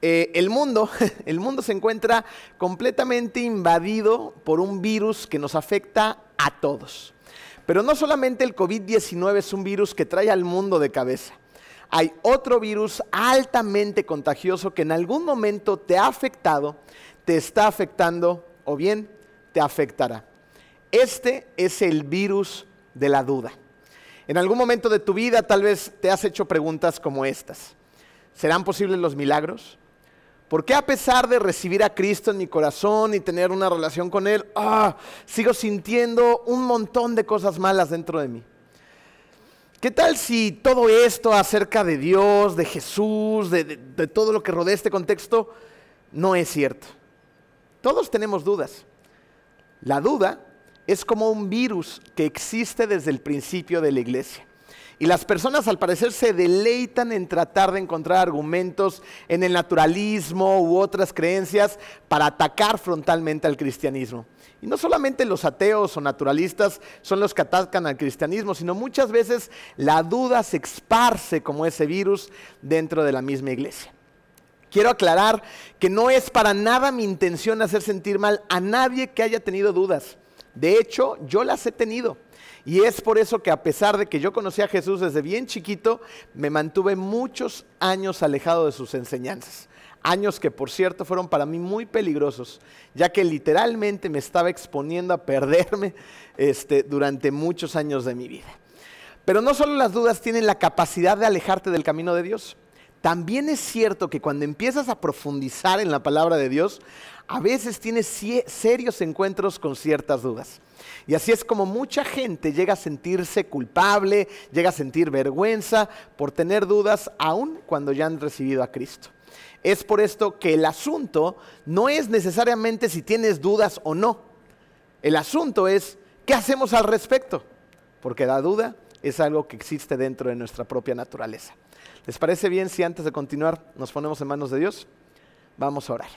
Eh, el mundo, el mundo se encuentra completamente invadido por un virus que nos afecta a todos. Pero no solamente el COVID-19 es un virus que trae al mundo de cabeza. Hay otro virus altamente contagioso que en algún momento te ha afectado, te está afectando o bien te afectará. Este es el virus de la duda. En algún momento de tu vida tal vez te has hecho preguntas como estas. ¿Serán posibles los milagros? ¿Por qué a pesar de recibir a Cristo en mi corazón y tener una relación con Él, ah, sigo sintiendo un montón de cosas malas dentro de mí? ¿Qué tal si todo esto acerca de Dios, de Jesús, de, de todo lo que rodea este contexto, no es cierto? Todos tenemos dudas. La duda es como un virus que existe desde el principio de la iglesia. Y las personas al parecer se deleitan en tratar de encontrar argumentos en el naturalismo u otras creencias para atacar frontalmente al cristianismo. Y no solamente los ateos o naturalistas son los que atacan al cristianismo, sino muchas veces la duda se esparce como ese virus dentro de la misma iglesia. Quiero aclarar que no es para nada mi intención hacer sentir mal a nadie que haya tenido dudas. De hecho, yo las he tenido. Y es por eso que a pesar de que yo conocí a Jesús desde bien chiquito, me mantuve muchos años alejado de sus enseñanzas. Años que, por cierto, fueron para mí muy peligrosos, ya que literalmente me estaba exponiendo a perderme este, durante muchos años de mi vida. Pero no solo las dudas tienen la capacidad de alejarte del camino de Dios, también es cierto que cuando empiezas a profundizar en la palabra de Dios, a veces tienes serios encuentros con ciertas dudas. Y así es como mucha gente llega a sentirse culpable, llega a sentir vergüenza por tener dudas aun cuando ya han recibido a Cristo. Es por esto que el asunto no es necesariamente si tienes dudas o no. El asunto es qué hacemos al respecto, porque la duda es algo que existe dentro de nuestra propia naturaleza. ¿Les parece bien si antes de continuar nos ponemos en manos de Dios? Vamos a orar.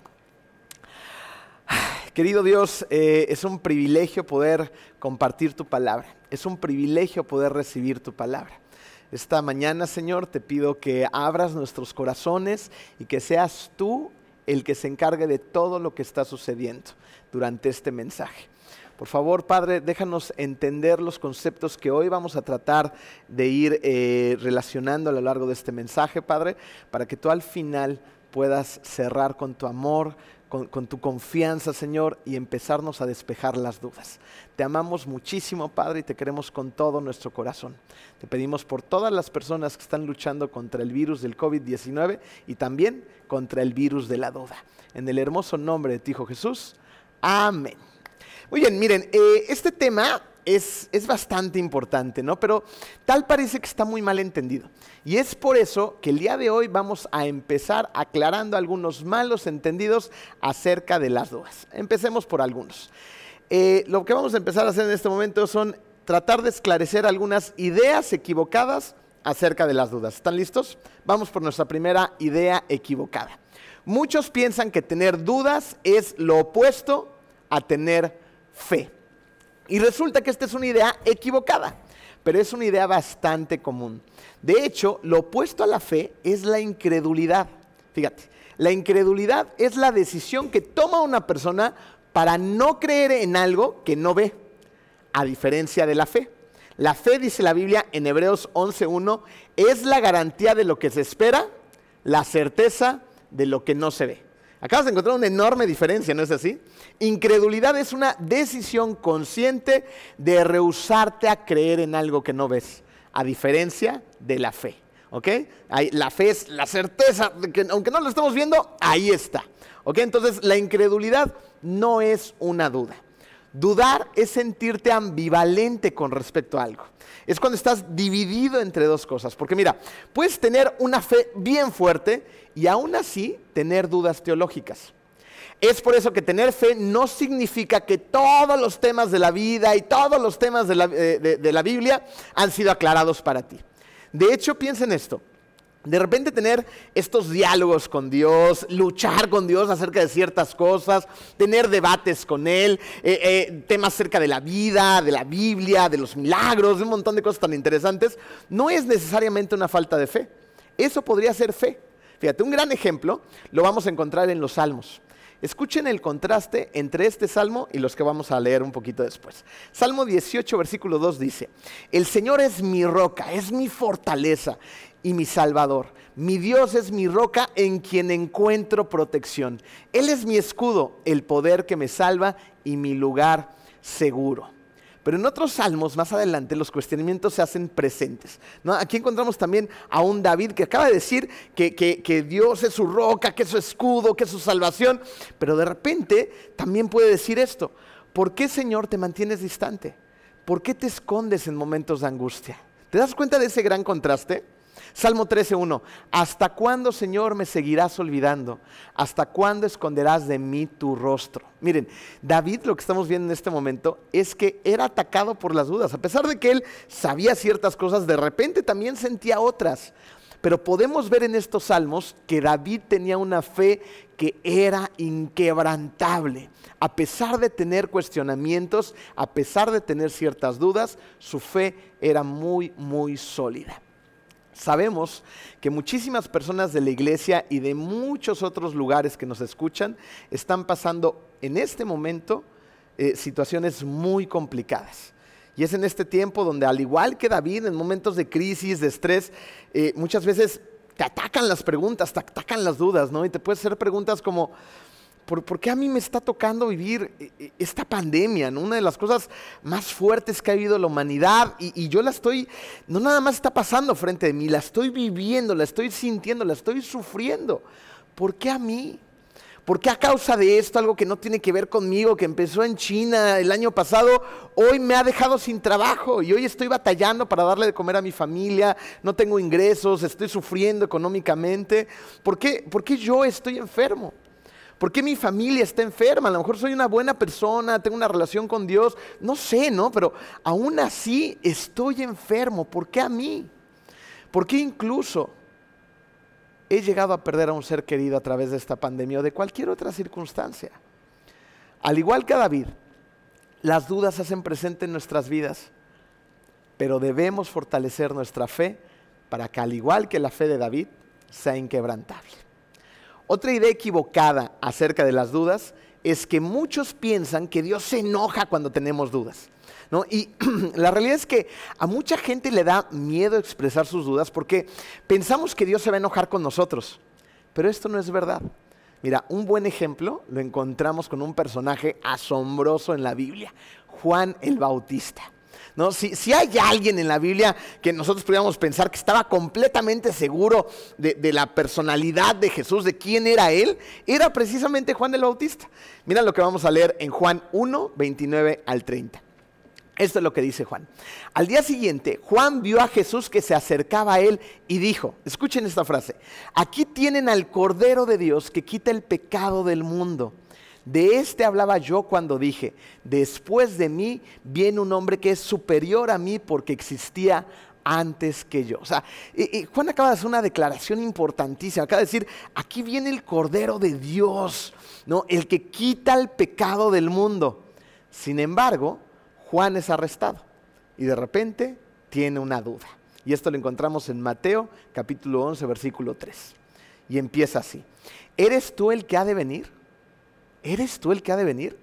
Querido Dios, eh, es un privilegio poder compartir tu palabra. Es un privilegio poder recibir tu palabra. Esta mañana, Señor, te pido que abras nuestros corazones y que seas tú el que se encargue de todo lo que está sucediendo durante este mensaje. Por favor, Padre, déjanos entender los conceptos que hoy vamos a tratar de ir eh, relacionando a lo largo de este mensaje, Padre, para que tú al final puedas cerrar con tu amor, con, con, tu confianza, Señor, y empezarnos a despejar las dudas. Te amamos muchísimo, Padre, y te queremos con todo nuestro corazón. Te pedimos por todas las personas que están luchando contra el virus del COVID-19 y también contra el virus de la duda. En el hermoso nombre de ti, Hijo Jesús. Amén. Muy bien, miren, eh, este tema es, es, bastante importante, ¿no? Pero tal parece que está muy mal entendido. Y es por eso que el día de hoy vamos a empezar aclarando algunos malos entendidos acerca de las dudas. Empecemos por algunos. Eh, lo que vamos a empezar a hacer en este momento son tratar de esclarecer algunas ideas equivocadas acerca de las dudas. ¿Están listos? Vamos por nuestra primera idea equivocada. Muchos piensan que tener dudas es lo opuesto a tener fe. Y resulta que esta es una idea equivocada, pero es una idea bastante común. De hecho, lo opuesto a la fe es la incredulidad. Fíjate, la incredulidad es la decisión que toma una persona para no creer en algo que no ve, a diferencia de la fe. La fe, dice la Biblia en Hebreos 11.1, es la garantía de lo que se espera, la certeza de lo que no se ve. Acabas de encontrar una enorme diferencia, ¿no es así? Incredulidad es una decisión consciente de rehusarte a creer en algo que no ves, a diferencia de la fe. ¿Ok? La fe es la certeza de que aunque no lo estamos viendo, ahí está. ¿Ok? Entonces la incredulidad no es una duda. Dudar es sentirte ambivalente con respecto a algo. Es cuando estás dividido entre dos cosas. Porque mira, puedes tener una fe bien fuerte y aún así tener dudas teológicas. Es por eso que tener fe no significa que todos los temas de la vida y todos los temas de la, eh, de la Biblia han sido aclarados para ti. De hecho, piensa en esto de repente tener estos diálogos con Dios, luchar con Dios acerca de ciertas cosas, tener debates con Él, eh, eh, temas acerca de la vida, de la Biblia, de los milagros, de un montón de cosas tan interesantes, no es necesariamente una falta de fe. Eso podría ser fe. Fíjate, un gran ejemplo lo vamos a encontrar en los salmos. Escuchen el contraste entre este salmo y los que vamos a leer un poquito después. Salmo 18, versículo 2 dice, El Señor es mi roca, es mi fortaleza y mi salvador. Mi Dios es mi roca en quien encuentro protección. Él es mi escudo, el poder que me salva y mi lugar seguro. Pero en otros salmos, más adelante, los cuestionamientos se hacen presentes. Aquí encontramos también a un David que acaba de decir que, que, Dios es su roca, que es su escudo, que es su salvación. Pero de repente también puede decir esto. ¿Por qué, Señor, te mantienes distante? ¿Por qué te escondes en momentos de angustia? ¿Te das cuenta de ese gran contraste? Salmo 13.1. ¿Hasta cuándo, Señor, me seguirás olvidando? ¿Hasta cuándo esconderás de mí tu rostro? Miren, David lo que estamos viendo en este momento es que era atacado por las dudas. A pesar de que él sabía ciertas cosas, de repente también sentía otras. Pero podemos ver en estos salmos que David tenía una fe que era inquebrantable. A pesar de tener cuestionamientos, a pesar de tener ciertas dudas, su fe era muy, muy sólida. Sabemos que muchísimas personas de la iglesia y de muchos otros lugares que nos escuchan están pasando en este momento eh, situaciones muy complicadas. Y es en este tiempo donde, al igual que David, en momentos de crisis, de estrés, eh, muchas veces te atacan las preguntas, te atacan las dudas, ¿no? Y te puedes hacer preguntas como, ¿por, qué a mí me está tocando vivir eh, eh, esta pandemia? Una de las cosas más fuertes que ha habido la humanidad y, yo la estoy, no nada más está pasando frente a mí, la estoy viviendo, la estoy sintiendo, la estoy sufriendo. ¿Por qué a mí? ¿Por qué a causa de esto, algo que no tiene que ver conmigo, que empezó en China el año pasado, hoy me ha dejado sin trabajo y hoy estoy batallando para darle de comer a mi familia, no tengo ingresos, estoy sufriendo económicamente? ¿Por qué, ¿Por qué yo estoy enfermo? ¿Por qué mi familia está enferma? A lo mejor soy una buena persona, tengo una relación con Dios, no sé, ¿no? Pero aún así estoy enfermo. ¿Por qué a mí? ¿Por qué incluso he llegado a perder a un ser querido a través de esta pandemia o de cualquier otra circunstancia? Al igual que a David, las dudas hacen presente en nuestras vidas, pero debemos fortalecer nuestra fe para que al igual que la fe de David, sea inquebrantable. Otra idea equivocada acerca de las dudas es que muchos piensan que Dios se enoja cuando tenemos dudas. Y la realidad es que a mucha gente le da miedo expresar sus dudas porque pensamos que Dios se va a enojar con nosotros. Pero esto no es verdad. Mira, un buen ejemplo lo encontramos con un personaje asombroso en la Biblia, Juan el Bautista. Si, hay alguien en la Biblia que nosotros pudiéramos pensar que estaba completamente seguro de, la personalidad de Jesús, de quién era Él, era precisamente Juan el Bautista. Mira lo que vamos a leer en Juan 1, 29 al 30. Esto es lo que dice Juan. Al día siguiente, Juan vio a Jesús que se acercaba a él y dijo, escuchen esta frase, aquí tienen al Cordero de Dios que quita el pecado del mundo. De este hablaba yo cuando dije, después de mí viene un hombre que es superior a mí porque existía antes que yo. O sea, Juan acaba de hacer una declaración importantísima. Acaba de decir, aquí viene el Cordero de Dios, ¿no? El que quita el pecado del mundo. Sin embargo, Juan es arrestado y de repente tiene una duda. Y esto lo encontramos en Mateo capítulo 11, versículo 3. Y empieza así. ¿Eres tú el que ha de venir? ¿Eres tú el que ha de venir?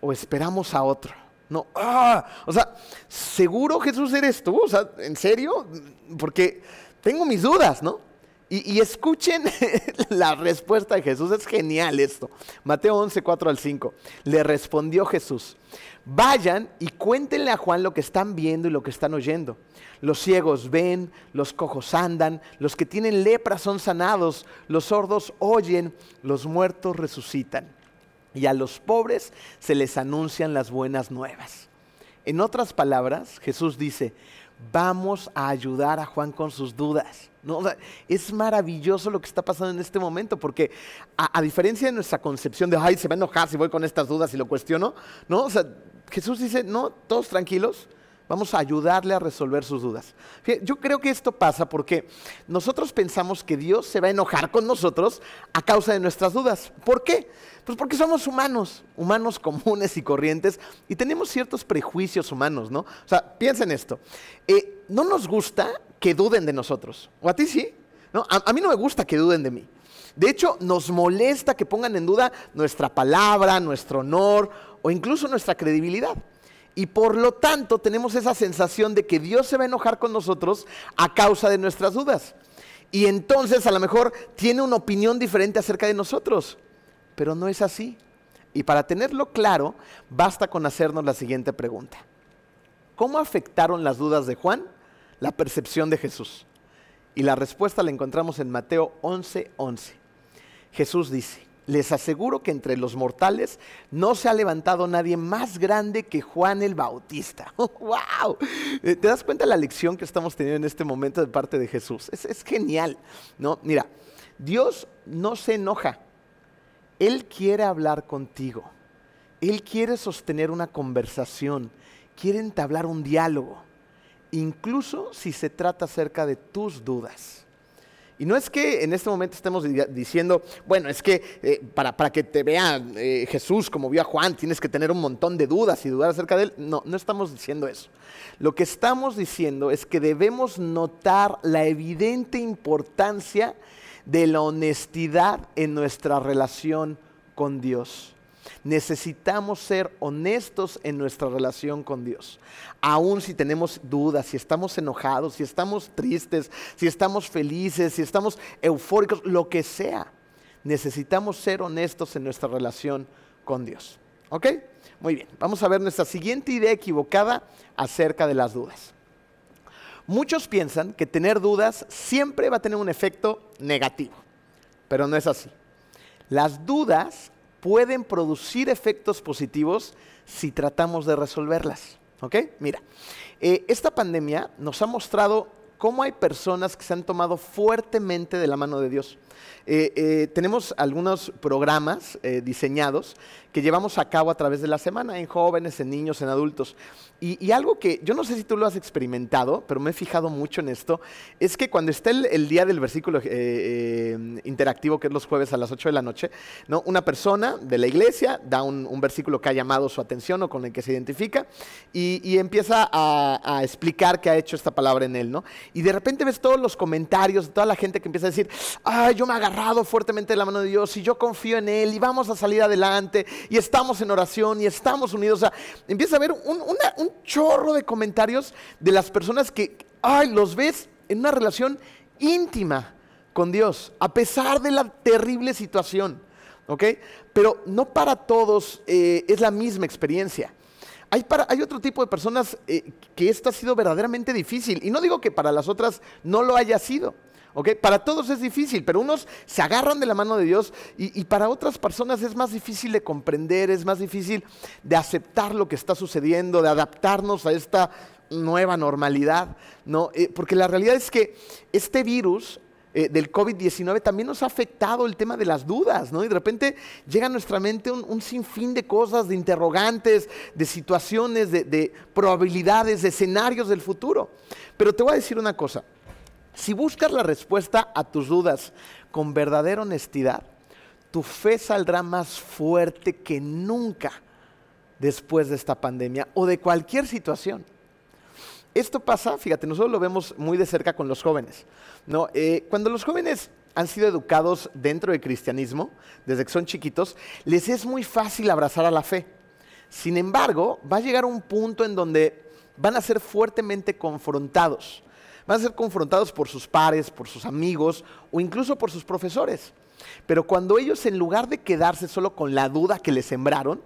¿O esperamos a otro? No, ah, o sea, seguro Jesús eres tú, o sea, ¿en serio? Porque tengo mis dudas, ¿no? Y, escuchen la respuesta de Jesús, es genial esto. Mateo 11, 4 al 5. Le respondió Jesús, vayan y cuéntenle a Juan lo que están viendo y lo que están oyendo. Los ciegos ven, los cojos andan, los que tienen lepra son sanados, los sordos oyen, los muertos resucitan y a los pobres se les anuncian las buenas nuevas. En otras palabras, Jesús dice, vamos a ayudar a Juan con sus dudas. ¿No? es maravilloso lo que está pasando en este momento, porque a, diferencia de nuestra concepción de, ay, se va a enojar si voy con estas dudas y lo cuestiono, ¿no? Jesús dice, no, todos tranquilos, Vamos a ayudarle a resolver sus dudas. Yo creo que esto pasa porque nosotros pensamos que Dios se va a enojar con nosotros a causa de nuestras dudas. ¿Por qué? Pues porque somos humanos, humanos comunes y corrientes, y tenemos ciertos prejuicios humanos, ¿no? O sea, piensen esto. Eh, no nos gusta que duden de nosotros. ¿O a ti sí? ¿No? A, mí no me gusta que duden de mí. De hecho, nos molesta que pongan en duda nuestra palabra, nuestro honor o incluso nuestra credibilidad. Y por lo tanto tenemos esa sensación de que Dios se va a enojar con nosotros a causa de nuestras dudas. Y entonces a lo mejor tiene una opinión diferente acerca de nosotros. Pero no es así. Y para tenerlo claro, basta con hacernos la siguiente pregunta. ¿Cómo afectaron las dudas de Juan la percepción de Jesús? Y la respuesta la encontramos en Mateo 11:11. 11. Jesús dice, les aseguro que entre los mortales no se ha levantado nadie más grande que Juan el Bautista. ¡Wow! Eh, ¿Te das cuenta de la lección que estamos teniendo en este momento de parte de Jesús? Es, es genial, ¿no? Mira, Dios no se enoja. Él quiere hablar contigo. Él quiere sostener una conversación. Quiere entablar un diálogo. Incluso si se trata acerca de tus dudas. Y no es que en este momento estemos diciendo, bueno, es que eh, para, que te vea eh, Jesús como vio a Juan, tienes que tener un montón de dudas y dudar acerca de él. No, no estamos diciendo eso. Lo que estamos diciendo es que debemos notar la evidente importancia de la honestidad en nuestra relación con Dios necesitamos ser honestos en nuestra relación con Dios. Aún si tenemos dudas, si estamos enojados, si estamos tristes, si estamos felices, si estamos eufóricos, lo que sea, necesitamos ser honestos en nuestra relación con Dios. ¿Ok? Muy bien, vamos a ver nuestra siguiente idea equivocada acerca de las dudas. Muchos piensan que tener dudas siempre va a tener un efecto negativo, pero no es así. Las dudas pueden producir efectos positivos si tratamos de resolverlas. ¿Ok? Mira, eh, esta pandemia nos ha mostrado cómo hay personas que se han tomado fuertemente de la mano de Dios. Eh, eh, tenemos algunos programas diseñados que llevamos a cabo a través de la semana en jóvenes, en niños, en adultos. Y, algo que yo no sé si tú lo has experimentado, pero me he fijado mucho en esto, es que cuando está el, día del versículo eh, eh, interactivo, que es los jueves a las 8 de la noche, ¿no? una persona de la iglesia da un, versículo que ha llamado su atención o con el que se identifica y, empieza a, explicar qué ha hecho esta palabra en él. ¿no? Y de repente ves todos los comentarios toda la gente que empieza a decir, ay, yo me agarrado fuertemente de la mano de Dios y yo confío en Él y vamos a salir adelante y estamos en oración y estamos unidos. O empieza a haber un, chorro de comentarios de las personas que, ay, los ves en una relación íntima con Dios, a pesar de la terrible situación. ¿Ok? Pero no para todos eh, es la misma experiencia. Hay, otro tipo de personas eh, que esto ha sido verdaderamente difícil. Y no digo que para las otras no lo haya sido. Para todos es difícil, pero unos se agarran de la mano de Dios y, para otras personas es más difícil de comprender, es más difícil de aceptar lo que está sucediendo, de adaptarnos a esta nueva normalidad, ¿no? Eh, porque la realidad es que este virus eh, del COVID-19 también nos ha afectado el tema de las dudas, ¿no? Y de repente llega a nuestra mente un, sinfín de cosas, de interrogantes, de situaciones, de probabilidades, de escenarios del futuro. Pero te voy a decir una cosa, si buscas la respuesta a tus dudas con verdadera honestidad, tu fe saldrá más fuerte que nunca después de esta pandemia o de cualquier situación. Esto pasa, fíjate, nosotros lo vemos muy de cerca con los jóvenes. ¿no? Eh, cuando los jóvenes han sido educados dentro del cristianismo, desde que son chiquitos, les es muy fácil abrazar a la fe. Sin embargo, va a llegar un punto en donde van a ser fuertemente confrontados van a ser confrontados por sus pares, por sus amigos o incluso por sus profesores. Pero cuando ellos, en lugar de quedarse solo con la duda que les sembraron,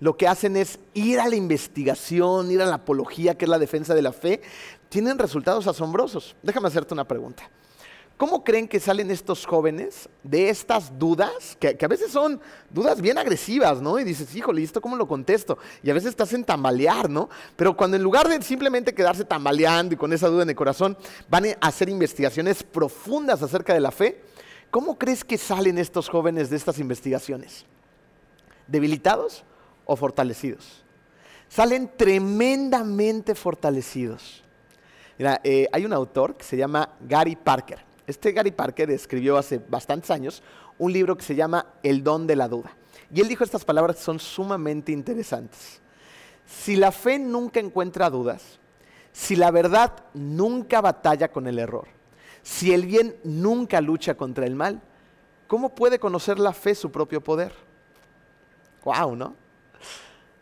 lo que hacen es ir a la investigación, ir a la apología, que es la defensa de la fe, tienen resultados asombrosos. Déjame hacerte una pregunta. ¿Cómo creen que salen estos jóvenes de estas dudas, que, a veces son dudas bien agresivas, ¿no? Y dices, híjole, ¿esto cómo lo contesto? Y a veces estás en tambalear, ¿no? Pero cuando en lugar de simplemente quedarse tambaleando y con esa duda en el corazón, van a hacer investigaciones profundas acerca de la fe, ¿cómo crees que salen estos jóvenes de estas investigaciones? ¿Debilitados o fortalecidos? Salen tremendamente fortalecidos. Mira, eh, hay un autor que se llama Gary Parker. Este Gary Parker escribió hace bastantes años un libro que se llama El don de la duda. Y él dijo estas palabras que son sumamente interesantes. Si la fe nunca encuentra dudas, si la verdad nunca batalla con el error, si el bien nunca lucha contra el mal, ¿cómo puede conocer la fe su propio poder? Wow, ¿no?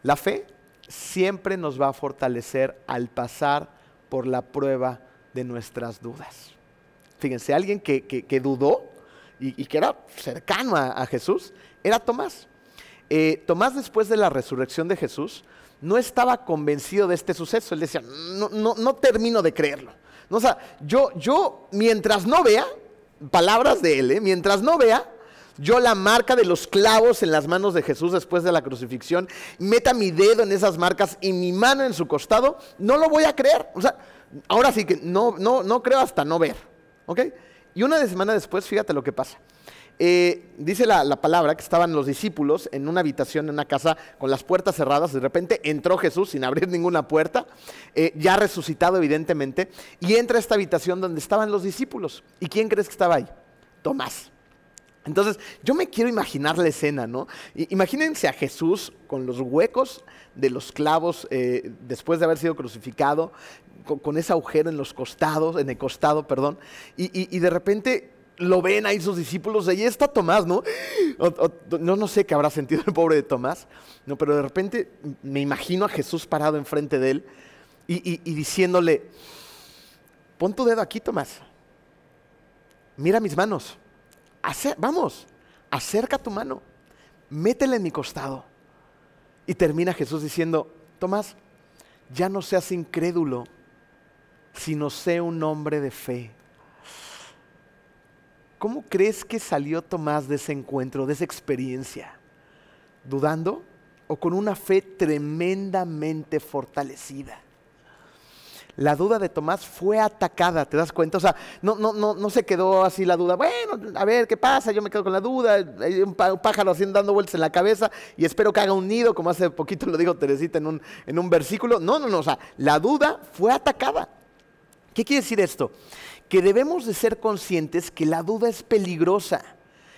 La fe siempre nos va a fortalecer al pasar por la prueba de nuestras dudas. Fíjense, alguien que, dudó y, que era cercano a, Jesús era Tomás. Eh, Tomás después de la resurrección de Jesús no estaba convencido de este suceso. Él decía, no, no, no termino de creerlo. O sea, yo, mientras no vea, palabras de él, ¿eh? mientras no vea, yo la marca de los clavos en las manos de Jesús después de la crucifixión, meta mi dedo en esas marcas y mi mano en su costado, no lo voy a creer. O sea, ahora sí que no creo hasta no ver. ¿Ok? Y una semana después, fíjate lo que pasa. Eh, dice la, palabra que estaban los discípulos en una habitación, en una casa con las puertas cerradas. De repente entró Jesús sin abrir ninguna puerta, eh, ya resucitado evidentemente, y entra a esta habitación donde estaban los discípulos. ¿Y quién crees que estaba ahí? Tomás. Entonces, yo me quiero imaginar la escena, ¿no? Imagínense a Jesús con los huecos de los clavos eh, después de haber sido crucificado, con, ese agujero en los costados, en el costado, perdón, y de repente lo ven ahí sus discípulos, ahí está Tomás, ¿no? no, no sé qué habrá sentido el pobre de Tomás, no, pero de repente me imagino a Jesús parado enfrente de él y, diciéndole, pon tu dedo aquí, Tomás, mira mis manos, vamos, acerca tu mano, métela en mi costado. Y termina Jesús diciendo, Tomás, ya no seas incrédulo, sino sé un hombre de fe. ¿Cómo crees que salió Tomás de ese encuentro, de esa experiencia? ¿Dudando o con una fe tremendamente fortalecida? La duda de Tomás fue atacada, ¿te das cuenta? O sea, no, no, no, no se quedó así la duda. Bueno, a ver, ¿qué pasa? Yo me quedo con la duda. Hay un pájaro haciendo dando vueltas en la cabeza y espero que haga un nido, como hace poquito lo dijo Teresita en un, en un versículo. No, no, no. O sea, la duda fue atacada. ¿Qué quiere decir esto? que debemos de ser conscientes que la duda es peligrosa.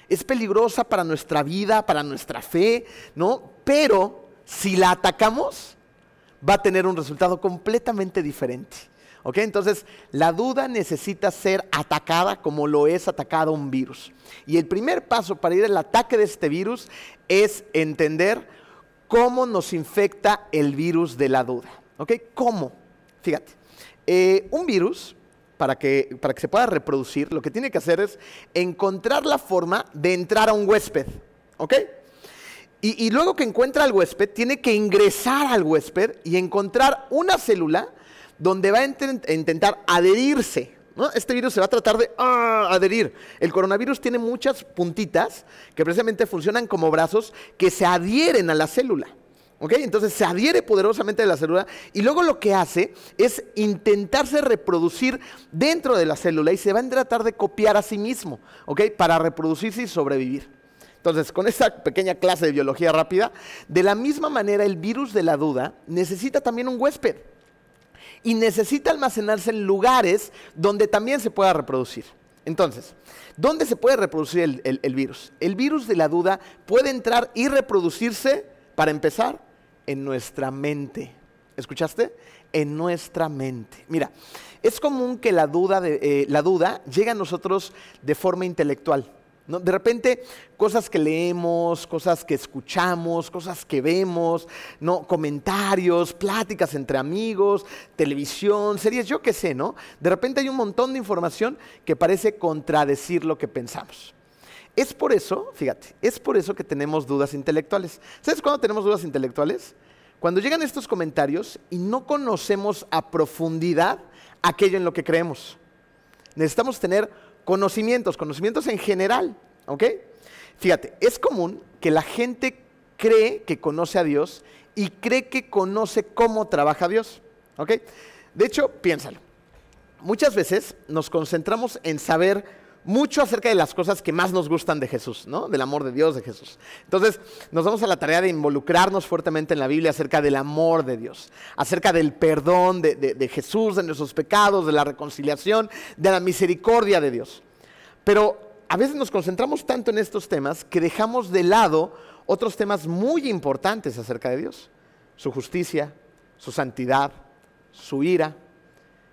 Es peligrosa para nuestra vida, para nuestra fe, ¿no? Pero si la atacamos, va a tener un resultado completamente diferente. ¿Ok? Entonces, la duda necesita ser atacada como lo es atacado un virus. Y el primer paso para ir al ataque de este virus es entender cómo nos infecta el virus de la duda. ¿Ok? ¿Cómo? Fíjate, eh, un virus para que, para que se pueda reproducir, lo que tiene que hacer es encontrar la forma de entrar a un huésped. ¿Ok? Y, luego que encuentra al huésped, tiene que ingresar al huésped y encontrar una célula donde va a intentar adherirse. Este virus se va a tratar de ah, adherir. El coronavirus tiene muchas puntitas que precisamente funcionan como brazos que se adhieren a la célula. Entonces se adhiere poderosamente a la célula y luego lo que hace es intentarse reproducir dentro de la célula y se va a tratar de copiar a sí mismo, Para reproducirse y sobrevivir. Entonces, con esta pequeña clase de biología rápida, de la misma manera el virus de la duda necesita también un huésped y necesita almacenarse en lugares donde también se pueda reproducir. Entonces, ¿dónde se puede reproducir el virus? El virus de la duda puede entrar y reproducirse, para empezar, en nuestra mente. ¿Escuchaste? En nuestra mente. Mira, es común que la duda, eh, la duda llegue a nosotros de forma intelectual. De repente, cosas que leemos, cosas que escuchamos, cosas que vemos, ¿no? comentarios, pláticas entre amigos, televisión, series, yo qué sé, ¿no? De repente hay un montón de información que parece contradecir lo que pensamos. Es por eso, fíjate, es por eso que tenemos dudas intelectuales. ¿Sabes cuándo tenemos dudas intelectuales? Cuando llegan estos comentarios y no conocemos a profundidad aquello en lo que creemos. Necesitamos tener conocimientos, conocimientos en general, ¿ok? Fíjate, es común que la gente cree que conoce a Dios y cree que conoce cómo trabaja Dios, ¿ok? De hecho, piénsalo. Muchas veces nos concentramos en saber mucho acerca de las cosas que más nos gustan de Jesús, ¿no? Del amor de Dios, de Jesús. Entonces, nos vamos a la tarea de involucrarnos fuertemente en la Biblia acerca del amor de Dios, acerca del perdón de, de Jesús, de nuestros pecados, de la reconciliación, de la misericordia de Dios. Pero a veces nos concentramos tanto en estos temas que dejamos de lado otros temas muy importantes acerca de Dios. Su justicia, su santidad, su ira.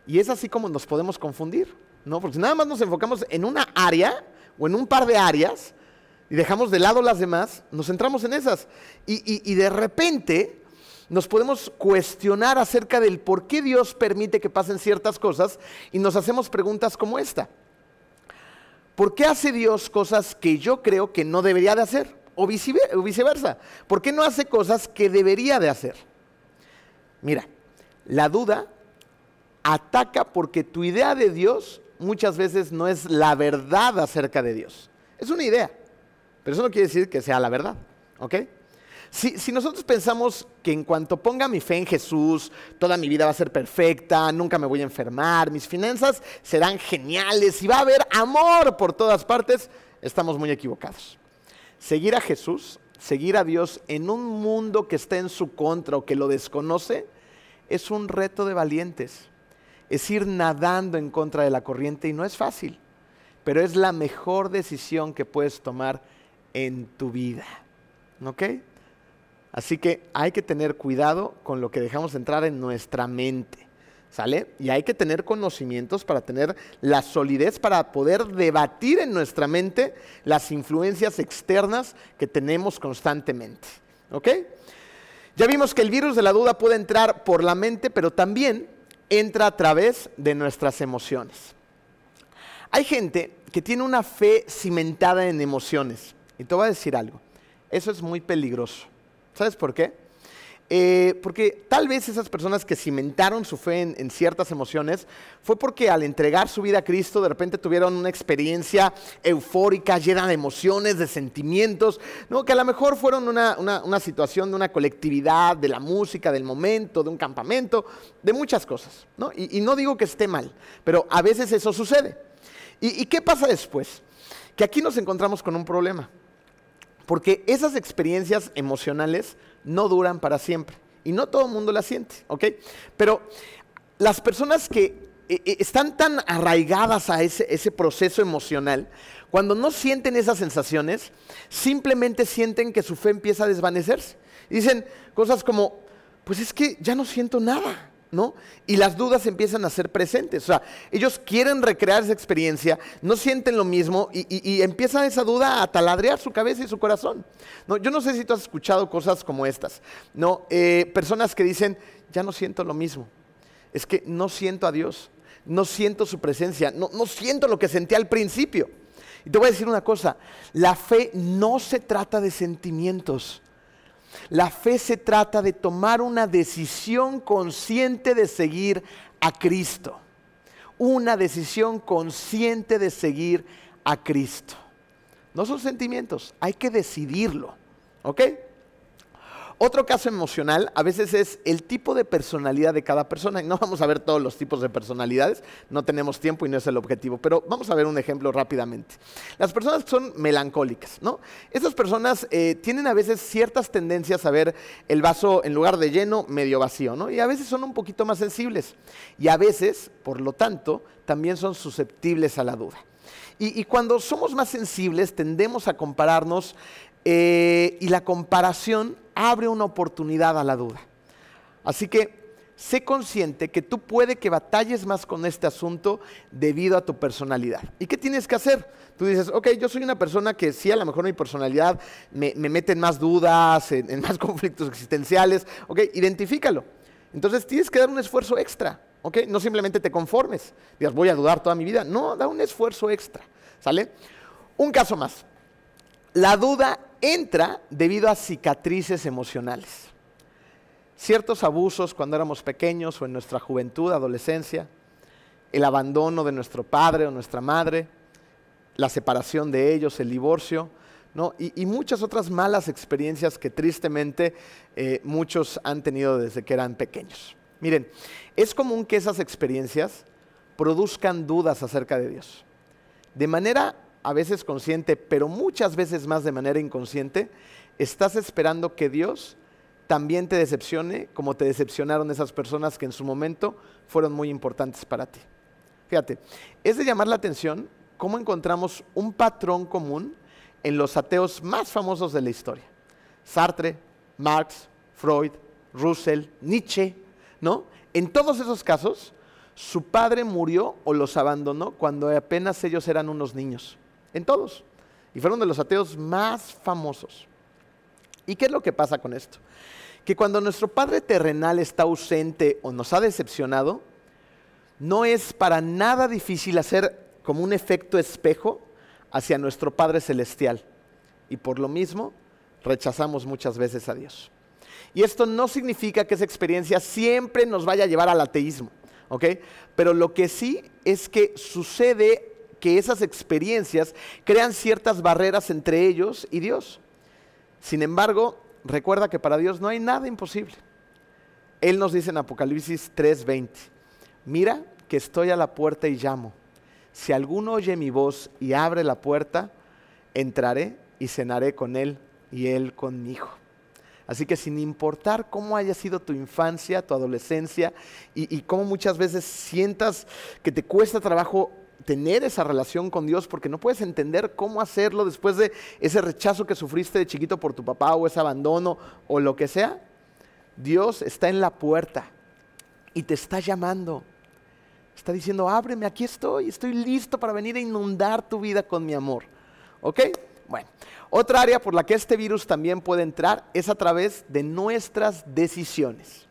Y es así como nos podemos confundir. ¿No? Porque si nada más nos enfocamos en una área o en un par de áreas, y dejamos de lado las demás, nos centramos en esas. Y, de repente nos podemos cuestionar acerca del por qué Dios permite que pasen ciertas cosas y nos hacemos preguntas como esta. ¿Por qué hace Dios cosas que yo creo que no debería de hacer? O viceversa. ¿Por qué no hace cosas que debería de hacer? Mira, la duda ataca porque tu idea de Dios muchas veces no es la verdad acerca de Dios. Es una idea. Pero eso no quiere decir que sea la verdad, ¿ok? Si, nosotros pensamos que en cuanto ponga mi fe en Jesús, toda mi vida va a ser perfecta, nunca me voy a enfermar, mis finanzas serán geniales y va a haber amor por todas partes, estamos muy equivocados. Seguir a Jesús, seguir a Dios en un mundo que está en su contra o que lo desconoce, es un reto de valientes. Es ir nadando en contra de la corriente y no es fácil, pero es la mejor decisión que puedes tomar en tu vida. ¿Ok? Así que hay que tener cuidado con lo que dejamos entrar en nuestra mente. ¿Sale? Y hay que tener conocimientos para tener la solidez para poder debatir en nuestra mente las influencias externas que tenemos constantemente. ¿Ok? Ya vimos que el virus de la duda puede entrar por la mente, pero también entra a través de nuestras emociones. Hay gente que tiene una fe cimentada en emociones. Y te voy a decir algo, eso es muy peligroso. ¿Sabes por qué? Eh, porque tal vez esas personas que cimentaron su fe en, ciertas emociones fue porque al entregar su vida a Cristo de repente tuvieron una experiencia eufórica, llena de emociones, de sentimientos, ¿no? que a lo mejor fueron una, situación de una colectividad, de la música, del momento, de un campamento, de muchas cosas. ¿no? Y, no digo que esté mal, pero a veces eso sucede. ¿Y qué pasa después? Que aquí nos encontramos con un problema. Porque esas experiencias emocionales no duran para siempre. Y no todo el mundo las siente, ¿ok? Pero las personas que eh, eh, están tan arraigadas a ese, ese, proceso emocional, cuando no sienten esas sensaciones, simplemente sienten que su fe empieza a desvanecerse. dicen cosas como, pues es que ya no siento nada. ¿No? Y las dudas empiezan a ser presentes. O sea, ellos quieren recrear esa experiencia, no sienten lo mismo y, empieza esa duda a taladrear su cabeza y su corazón. ¿no? Yo no sé si tú has escuchado cosas como estas, ¿no? Eh, personas que dicen, ya no siento lo mismo. Es que no siento a Dios, no siento su presencia, no, no siento lo que sentí al principio. Y te voy a decir una cosa, la fe no se trata de sentimientos. La fe se trata de tomar una decisión consciente de seguir a Cristo. Una decisión consciente de seguir a Cristo. No son sentimientos, hay que decidirlo. ¿Ok? Otro caso emocional a veces es el tipo de personalidad de cada persona. No vamos a ver todos los tipos de personalidades, no tenemos tiempo y no es el objetivo, pero vamos a ver un ejemplo rápidamente. Las personas son melancólicas, ¿no? Estas personas eh, tienen a veces ciertas tendencias a ver el vaso en lugar de lleno, medio vacío, ¿no? Y a veces son un poquito más sensibles. Y a veces, por lo tanto, también son susceptibles a la duda. Y, cuando somos más sensibles tendemos a compararnos eh, y la comparación abre una oportunidad a la duda. Así que sé consciente que tú puede que batalles más con este asunto debido a tu personalidad. ¿Y qué tienes que hacer? Tú dices, ok, yo soy una persona que sí, a lo mejor mi personalidad me, mete en más dudas, en, más conflictos existenciales. Ok, identifícalo. Entonces tienes que dar un esfuerzo extra. Ok, no simplemente te conformes. Digas, voy a dudar toda mi vida. No, da un esfuerzo extra. ¿Sale? Un caso más. La duda entra debido a cicatrices emocionales. Ciertos abusos cuando éramos pequeños o en nuestra juventud, adolescencia, el abandono de nuestro padre o nuestra madre, la separación de ellos, el divorcio, y, muchas otras malas experiencias que tristemente eh, muchos han tenido desde que eran pequeños. Miren, es común que esas experiencias produzcan dudas acerca de Dios. De manera a veces consciente, pero muchas veces más de manera inconsciente, estás esperando que Dios también te decepcione como te decepcionaron esas personas que en su momento fueron muy importantes para ti. Fíjate, es de llamar la atención cómo encontramos un patrón común en los ateos más famosos de la historia. Sartre, Marx, Freud, Russell, Nietzsche, ¿no? En todos esos casos, su padre murió o los abandonó cuando apenas ellos eran unos niños. En todos. Y fueron de los ateos más famosos. ¿Y qué es lo que pasa con esto? Que cuando nuestro Padre terrenal está ausente o nos ha decepcionado, no es para nada difícil hacer como un efecto espejo hacia nuestro Padre celestial. Y por lo mismo, rechazamos muchas veces a Dios. Y esto no significa que esa experiencia siempre nos vaya a llevar al ateísmo, ¿ok? Pero lo que sí es que sucede que esas experiencias crean ciertas barreras entre ellos y Dios. Sin embargo, recuerda que para Dios no hay nada imposible. Él nos dice en Apocalipsis 3:20, mira que estoy a la puerta y llamo. Si alguno oye mi voz y abre la puerta, entraré y cenaré con él y él conmigo. Así que sin importar cómo haya sido tu infancia, tu adolescencia y, y cómo muchas veces sientas que te cuesta trabajo tener esa relación con Dios porque no puedes entender cómo hacerlo después de ese rechazo que sufriste de chiquito por tu papá o ese abandono o lo que sea. Dios está en la puerta y te está llamando. Está diciendo, ábreme, aquí estoy, estoy listo para venir a inundar tu vida con mi amor. ¿Ok? Bueno, otra área por la que este virus también puede entrar es a través de nuestras decisiones.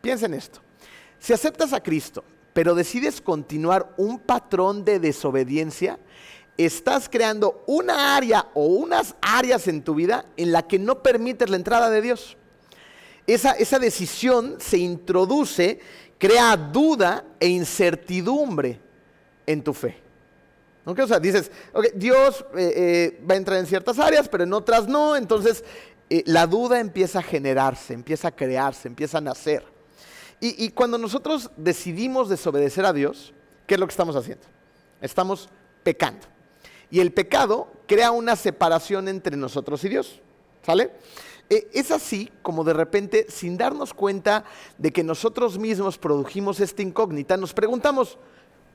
Piensa en esto. Si aceptas a Cristo, pero decides continuar un patrón de desobediencia, estás creando una área o unas áreas en tu vida en la que no permites la entrada de Dios. Esa, esa decisión se introduce, crea duda e incertidumbre en tu fe. ¿Okay? O sea, dices, okay, Dios eh, eh, va a entrar en ciertas áreas, pero en otras no, entonces eh, la duda empieza a generarse, empieza a crearse, empieza a nacer. Y, cuando nosotros decidimos desobedecer a Dios, ¿qué es lo que estamos haciendo? Estamos pecando. Y el pecado crea una separación entre nosotros y Dios. ¿Sale? es así como de repente, sin darnos cuenta de que nosotros mismos produjimos esta incógnita, nos preguntamos,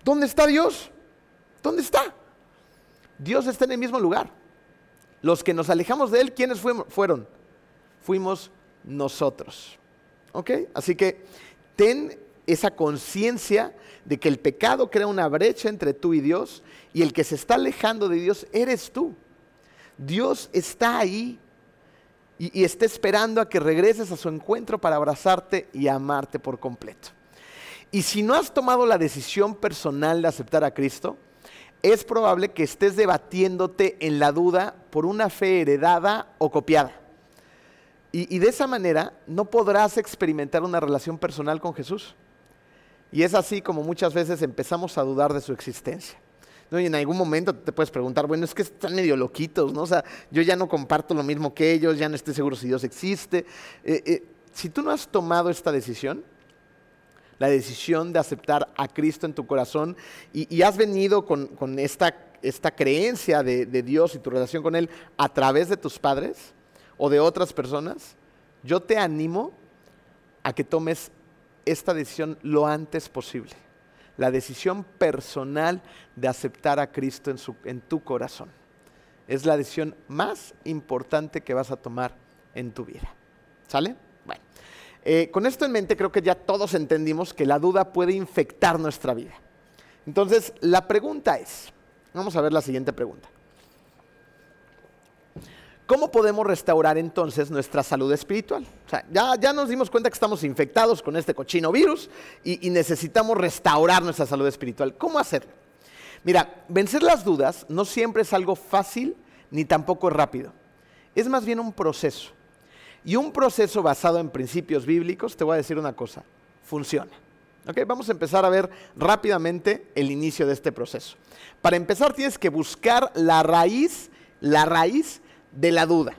¿dónde está Dios? ¿Dónde está? Dios está en el mismo lugar. Los que nos alejamos de Él, ¿quiénes fueron? Fuimos nosotros. ¿Ok? Así que ten esa conciencia de que el pecado crea una brecha entre tú y Dios y el que se está alejando de Dios eres tú. Dios está ahí y, está esperando a que regreses a su encuentro para abrazarte y amarte por completo. Y si no has tomado la decisión personal de aceptar a Cristo, es probable que estés debatiéndote en la duda por una fe heredada o copiada. Y, de esa manera no podrás experimentar una relación personal con Jesús. Y es así como muchas veces empezamos a dudar de su existencia. ¿no? Y en algún momento te puedes preguntar, bueno, es que están medio loquitos, ¿no? O sea, yo ya no comparto lo mismo que ellos, ya no estoy seguro si Dios existe. Eh, eh, si tú no has tomado esta decisión, la decisión de aceptar a Cristo en tu corazón y, has venido con, esta, creencia de, de Dios y tu relación con Él a través de tus padres o de otras personas, yo te animo a que tomes esta decisión lo antes posible. La decisión personal de aceptar a Cristo en, su, en tu corazón. Es la decisión más importante que vas a tomar en tu vida. ¿Sale? Bueno. Eh, con esto en mente creo que ya todos entendimos que la duda puede infectar nuestra vida. Entonces, la pregunta es, vamos a ver la siguiente pregunta. ¿Cómo podemos restaurar entonces nuestra salud espiritual? O sea, ya, ya, nos dimos cuenta que estamos infectados con este cochino virus y, y necesitamos restaurar nuestra salud espiritual. ¿Cómo hacerlo? Mira, vencer las dudas no siempre es algo fácil ni tampoco es rápido. Es más bien un proceso. Y un proceso basado en principios bíblicos, te voy a decir una cosa, funciona. Okay, vamos a empezar a ver rápidamente el inicio de este proceso. Para empezar tienes que buscar la raíz, la raíz de la duda.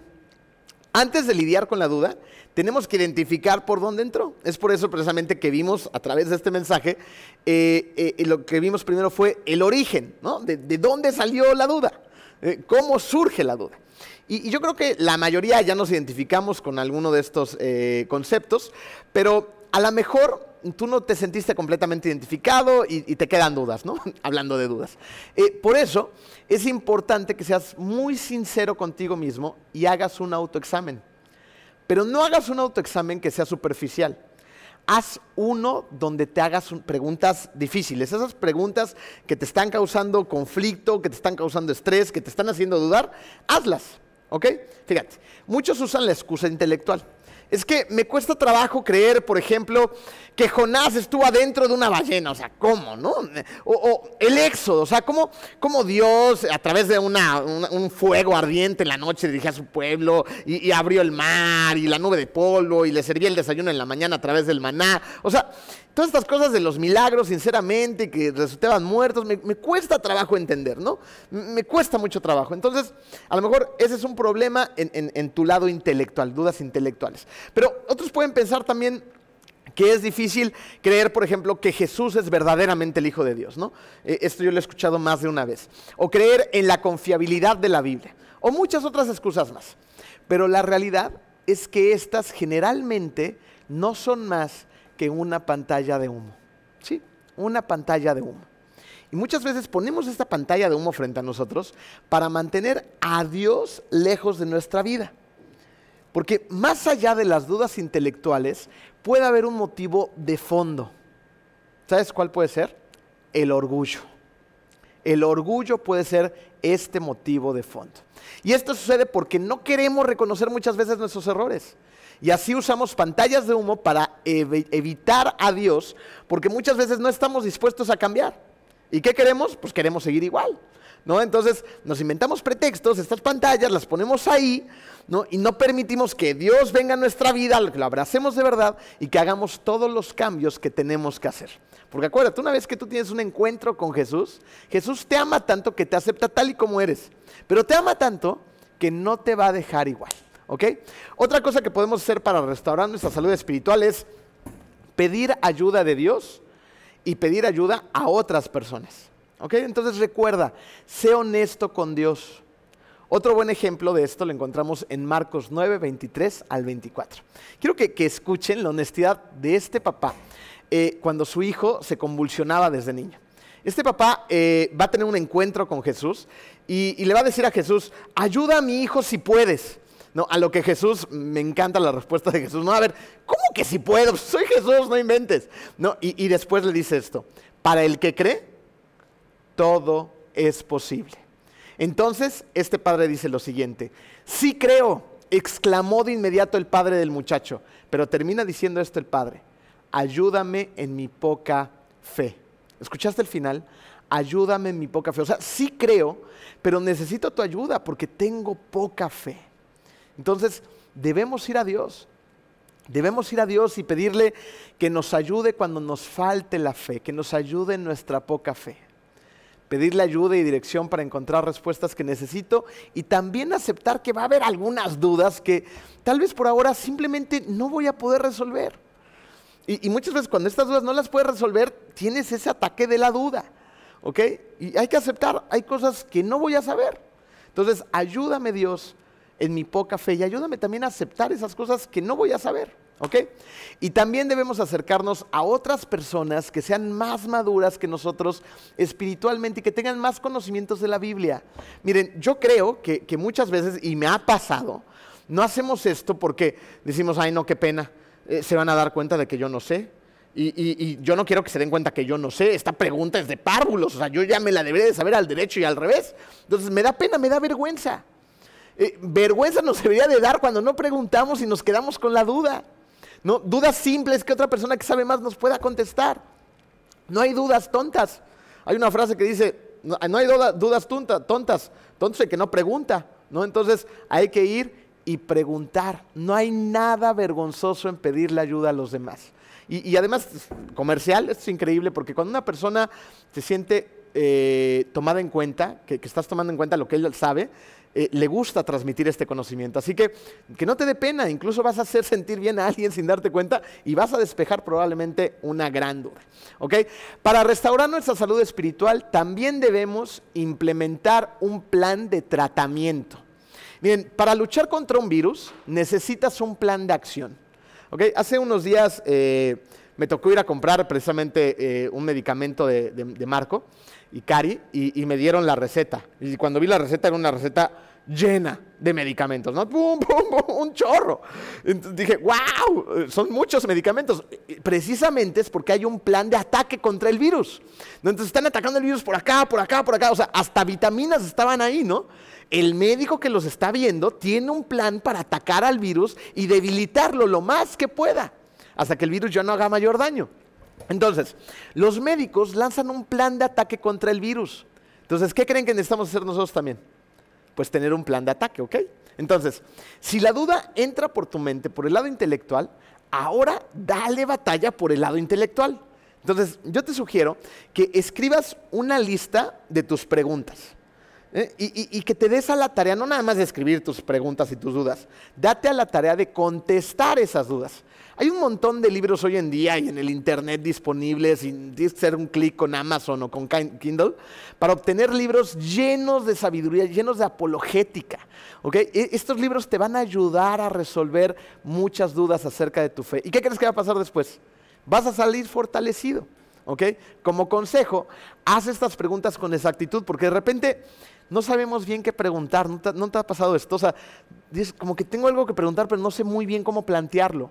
Antes de lidiar con la duda, tenemos que identificar por dónde entró. Es por eso precisamente que vimos a través de este mensaje, eh, eh, lo que vimos primero fue el origen, ¿no? De, de dónde salió la duda, eh, cómo surge la duda. Y, y, yo creo que la mayoría ya nos identificamos con alguno de estos conceptos, pero a lo mejor tú no te sentiste completamente identificado y, te quedan dudas, ¿no? Hablando de dudas. Eh, por eso es importante que seas muy sincero contigo mismo y hagas un autoexamen. Pero no hagas un autoexamen que sea superficial. haz uno donde te hagas preguntas difíciles, esas preguntas que te están causando conflicto, que te están causando estrés, que te están haciendo dudar, hazlas, ¿ok? Fíjate, muchos usan la excusa intelectual. Es que me cuesta trabajo creer, por ejemplo, que Jonás estuvo adentro de una ballena. O sea, ¿cómo, no? O, el éxodo, o sea, ¿cómo, cómo Dios a través de un fuego ardiente en la noche dirigía a su pueblo y, y, abrió el mar y la nube de polvo y le servía el desayuno en la mañana a través del maná? O sea, Todas estas cosas de los milagros, sinceramente, que resultaban muertos, me, cuesta trabajo entender, ¿no? Me cuesta mucho trabajo. Entonces, a lo mejor ese es un problema en, tu lado intelectual, dudas intelectuales. Pero otros pueden pensar también que es difícil creer, por ejemplo, que Jesús es verdaderamente el Hijo de Dios, ¿no? Eh, esto yo lo he escuchado más de una vez. O creer en la confiabilidad de la Biblia. O muchas otras excusas más. Pero la realidad es que estas generalmente no son más que una pantalla de humo. ¿Sí? Una pantalla de humo. Y muchas veces ponemos esta pantalla de humo frente a nosotros para mantener a Dios lejos de nuestra vida. Porque más allá de las dudas intelectuales, puede haber un motivo de fondo. ¿Sabes cuál puede ser? El orgullo. El orgullo puede ser este motivo de fondo. Y esto sucede porque no queremos reconocer muchas veces nuestros errores. Y así usamos pantallas de humo para evitar a Dios, porque muchas veces no estamos dispuestos a cambiar. ¿Y qué queremos? Pues queremos seguir igual. ¿No? Entonces nos inventamos pretextos, estas pantallas las ponemos ahí, ¿no? Y no permitimos que Dios venga a nuestra vida, lo abracemos de verdad y que hagamos todos los cambios que tenemos que hacer. Porque acuérdate, una vez que tú tienes un encuentro con Jesús, Jesús te ama tanto que te acepta tal y como eres, pero te ama tanto que no te va a dejar igual. ¿Ok? Otra cosa que podemos hacer para restaurar nuestra salud espiritual es pedir ayuda de Dios y pedir ayuda a otras personas. ¿Ok? Entonces recuerda, sé honesto con Dios. Otro buen ejemplo de esto lo encontramos en Marcos 9, 23 al 24. Quiero que, escuchen la honestidad de este papá eh, cuando su hijo se convulsionaba desde niño. Este papá eh, va a tener un encuentro con Jesús y, y, le va a decir a Jesús, ayuda a mi hijo si puedes. No, a lo que Jesús, me encanta la respuesta de Jesús. No, a ver, ¿cómo que si puedo? Soy Jesús, no inventes. No, y, y después le dice esto, para el que cree, todo es posible. Entonces, este padre dice lo siguiente, sí creo, exclamó de inmediato el padre del muchacho, pero termina diciendo esto el padre, ayúdame en mi poca fe. ¿Escuchaste el final? Ayúdame en mi poca fe. O sea, sí creo, pero necesito tu ayuda porque tengo poca fe. Entonces, debemos ir a Dios. Debemos ir a Dios y pedirle que nos ayude cuando nos falte la fe, que nos ayude en nuestra poca fe. Pedirle ayuda y dirección para encontrar respuestas que necesito y también aceptar que va a haber algunas dudas que tal vez por ahora simplemente no voy a poder resolver. Y, muchas veces cuando estas dudas no las puedes resolver, tienes ese ataque de la duda. ¿Ok? Y hay que aceptar, hay cosas que no voy a saber. Entonces, ayúdame Dios en mi poca fe y ayúdame también a aceptar esas cosas que no voy a saber. ¿Ok? Y también debemos acercarnos a otras personas que sean más maduras que nosotros espiritualmente y que tengan más conocimientos de la Biblia. Miren, yo creo que, muchas veces, y me ha pasado, no hacemos esto porque decimos, ay no, qué pena, eh, se van a dar cuenta de que yo no sé. Y, y, yo no quiero que se den cuenta que yo no sé. Esta pregunta es de párvulos. O sea, yo ya me la debería de saber al derecho y al revés. Entonces me da pena, me da vergüenza. Eh, vergüenza nos debería de dar cuando no preguntamos y nos quedamos con la duda. ¿no? Dudas simples que otra persona que sabe más nos pueda contestar. No hay dudas tontas. Hay una frase que dice, no, hay dudas tontas, tontas, tonto el que no pregunta. ¿no? Entonces hay que ir y preguntar. No hay nada vergonzoso en pedirle ayuda a los demás. Y, además, comercial, esto es increíble porque cuando una persona se siente eh, tomada en cuenta, que, que, estás tomando en cuenta lo que él sabe, eh, le gusta transmitir este conocimiento. Así que que no te dé pena, incluso vas a hacer sentir bien a alguien sin darte cuenta y vas a despejar probablemente una gran duda. Para restaurar nuestra salud espiritual también debemos implementar un plan de tratamiento. Miren, para luchar contra un virus necesitas un plan de acción. Hace unos días eh, me tocó ir a comprar precisamente eh, un medicamento de Marco y Cari y, me dieron la receta. Y cuando vi la receta era una receta llena de medicamentos, ¿no? ¡Pum, pum, pum! Un chorro. Entonces dije, wow, son muchos medicamentos. Precisamente es porque hay un plan de ataque contra el virus. Entonces están atacando el virus por acá, por acá, por acá. O sea, hasta vitaminas estaban ahí, ¿no? El médico que los está viendo tiene un plan para atacar al virus y debilitarlo lo más que pueda, hasta que el virus ya no haga mayor daño. Entonces, los médicos lanzan un plan de ataque contra el virus. Entonces, ¿qué creen que necesitamos hacer nosotros también? Pues tener un plan de ataque, ¿ok? Entonces, si la duda entra por tu mente, por el lado intelectual, ahora dale batalla por el lado intelectual. Entonces, yo te sugiero que escribas una lista de tus preguntas. ¿Eh? Y, que te des a la tarea, no nada más de escribir tus preguntas y tus dudas, date a la tarea de contestar esas dudas. Hay un montón de libros hoy en día y en el Internet disponibles, y tienes que hacer un clic con Amazon o con Kindle, para obtener libros llenos de sabiduría, llenos de apologética. ¿okay? E, estos libros te van a ayudar a resolver muchas dudas acerca de tu fe. ¿Y qué crees que va a pasar después? Vas a salir fortalecido. ¿okay? Como consejo, haz estas preguntas con exactitud, porque de repente no sabemos bien qué preguntar. ¿No te, ha pasado esto? O sea, dices, como que tengo algo que preguntar, pero no sé muy bien cómo plantearlo.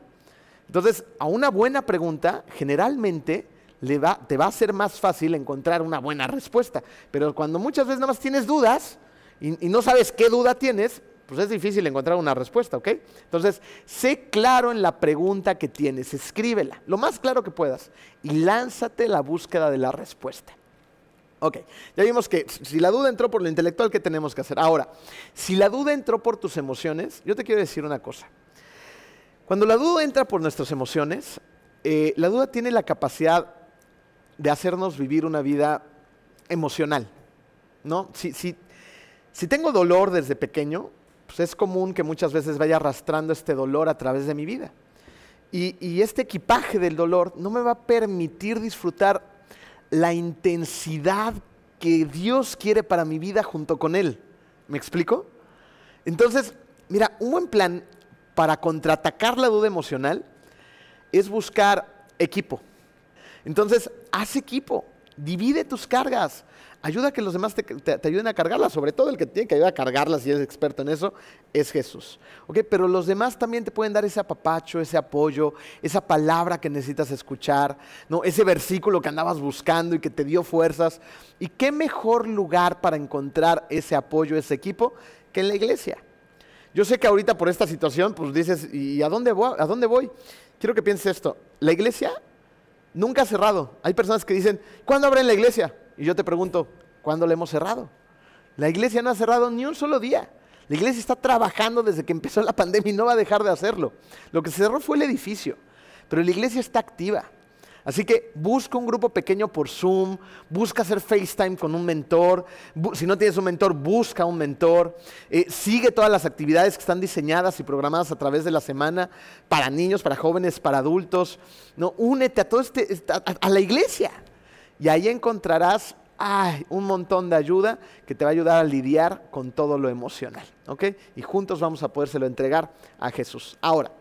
Entonces, a una buena pregunta, generalmente te va a ser más fácil encontrar una buena respuesta. Pero cuando muchas veces nada más tienes dudas y, y no sabes qué duda tienes, pues es difícil encontrar una respuesta, ¿ok? Entonces, sé claro en la pregunta que tienes, escríbela, lo más claro que puedas, y lánzate la búsqueda de la respuesta. Ok, ya vimos que si la duda entró por lo intelectual, ¿qué tenemos que hacer? Ahora, si la duda entró por tus emociones, yo te quiero decir una cosa. Cuando la duda entra por nuestras emociones, eh, la duda tiene la capacidad de hacernos vivir una vida emocional. ¿no? Si, si tengo dolor desde pequeño, pues es común que muchas veces vaya arrastrando este dolor a través de mi vida. Y, y, este equipaje del dolor no me va a permitir disfrutar la intensidad que Dios quiere para mi vida junto con Él. ¿Me explico? Entonces, mira, un buen plan para contraatacar la duda emocional es buscar equipo. Entonces, haz equipo, divide tus cargas, ayuda a que los demás te, ayuden a cargarlas, sobre todo el que tiene que ayudar a cargarlas y es experto en eso, es Jesús. Pero los demás también te pueden dar ese apapacho, ese apoyo, esa palabra que necesitas escuchar, ¿no? ese versículo que andabas buscando y que te dio fuerzas. ¿Y qué mejor lugar para encontrar ese apoyo, ese equipo, que en la iglesia? Yo sé que ahorita por esta situación, pues dices, ¿y a dónde voy? ¿A dónde voy? Quiero que pienses esto. La iglesia nunca ha cerrado. Hay personas que dicen, ¿cuándo abren la iglesia? Y yo te pregunto, ¿cuándo la hemos cerrado? La iglesia no ha cerrado ni un solo día. La iglesia está trabajando desde que empezó la pandemia y no va a dejar de hacerlo. Lo que cerró fue el edificio, pero la iglesia está activa. Así que busca un grupo pequeño por Zoom, busca hacer FaceTime con un mentor. Si no tienes un mentor, busca un mentor. Eh, sigue todas las actividades que están diseñadas y programadas a través de la semana para niños, para jóvenes, para adultos. ¿no? Únete a, todo este, a, la iglesia y ahí encontrarás un montón de ayuda que te va a ayudar a lidiar con todo lo emocional. Y juntos vamos a podérselo entregar a Jesús. Ahora,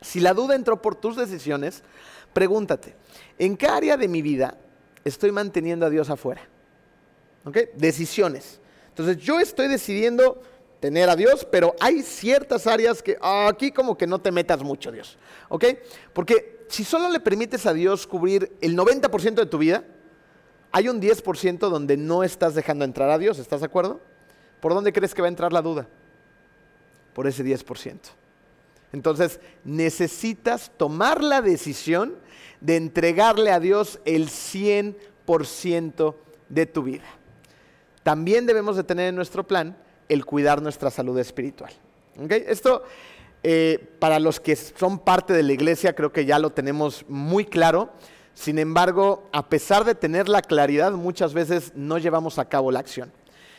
si la duda entró por tus decisiones, pregúntate, ¿en qué área de mi vida estoy manteniendo a Dios afuera? ¿Ok? Decisiones. Entonces yo estoy decidiendo tener a Dios, pero hay ciertas áreas que aquí como que no te metas mucho, Dios. ¿Ok? Porque si solo le permites a Dios cubrir el 90% de tu vida, hay un 10% donde no estás dejando entrar a Dios, ¿estás de acuerdo? ¿Por dónde crees que va a entrar la duda? Por ese 10%. Entonces, necesitas tomar la decisión de entregarle a Dios el 100% de tu vida. También debemos de tener en nuestro plan el cuidar nuestra salud espiritual. Esto, eh, para los que son parte de la iglesia, creo que ya lo tenemos muy claro. Sin embargo, a pesar de tener la claridad, muchas veces no llevamos a cabo la acción.